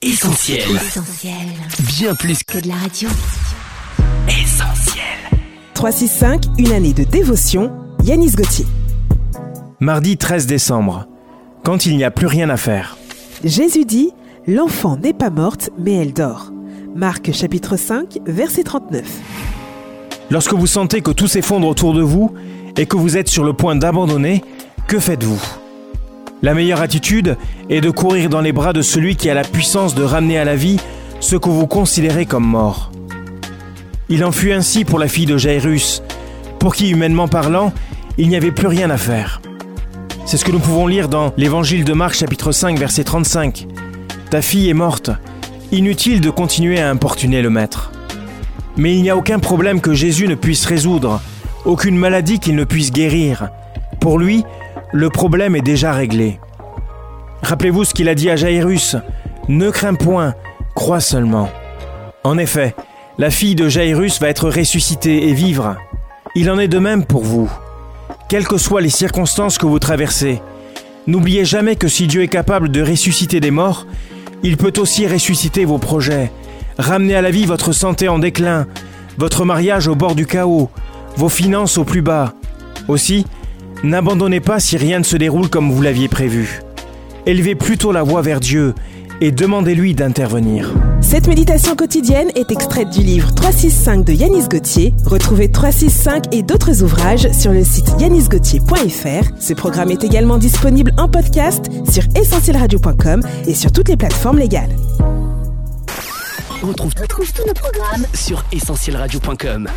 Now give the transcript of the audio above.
Essentiel. Essentiel. Bien plus Que de la radio. qu'essentiel. 365, une année de dévotion, Yanis Gauthier. Mardi 13 décembre. Quand il n'y a plus rien à faire. Jésus dit L'enfant n'est pas morte, mais elle dort. Marc chapitre 5, verset 39. Lorsque vous sentez que tout s'effondre autour de vous et que vous êtes sur le point d'abandonner, que faites-vous? La meilleure attitude est de courir dans les bras de celui qui a la puissance de ramener à la vie ce que vous considérez comme mort. Il en fut ainsi pour la fille de Jairus, pour qui, humainement parlant, il n'y avait plus rien à faire. C'est ce que nous pouvons lire dans l'évangile de Marc chapitre 5 verset 35. Ta fille est morte. Inutile de continuer à importuner le maître. Mais il n'y a aucun problème que Jésus ne puisse résoudre, aucune maladie qu'il ne puisse guérir. Pour lui, le problème est déjà réglé. Rappelez-vous ce qu'il a dit à Jairus. Ne crains point, crois seulement. En effet, la fille de Jairus va être ressuscitée et vivre. Il en est de même pour vous. Quelles que soient les circonstances que vous traversez, n'oubliez jamais que si Dieu est capable de ressusciter des morts, il peut aussi ressusciter vos projets, ramener à la vie votre santé en déclin, votre mariage au bord du chaos, vos finances au plus bas. Aussi, n'abandonnez pas si rien ne se déroule comme vous l'aviez prévu. Élevez plutôt la voix vers Dieu et demandez-lui d'intervenir. Cette méditation quotidienne est extraite du livre 365 de Yanis Gauthier. Retrouvez 365 et d'autres ouvrages sur le site yanisgauthier.fr. Ce programme est également disponible en podcast sur essentielradio.com et sur toutes les plateformes légales. On retrouve, Retrouve tous nos programmes sur essentielradio.com.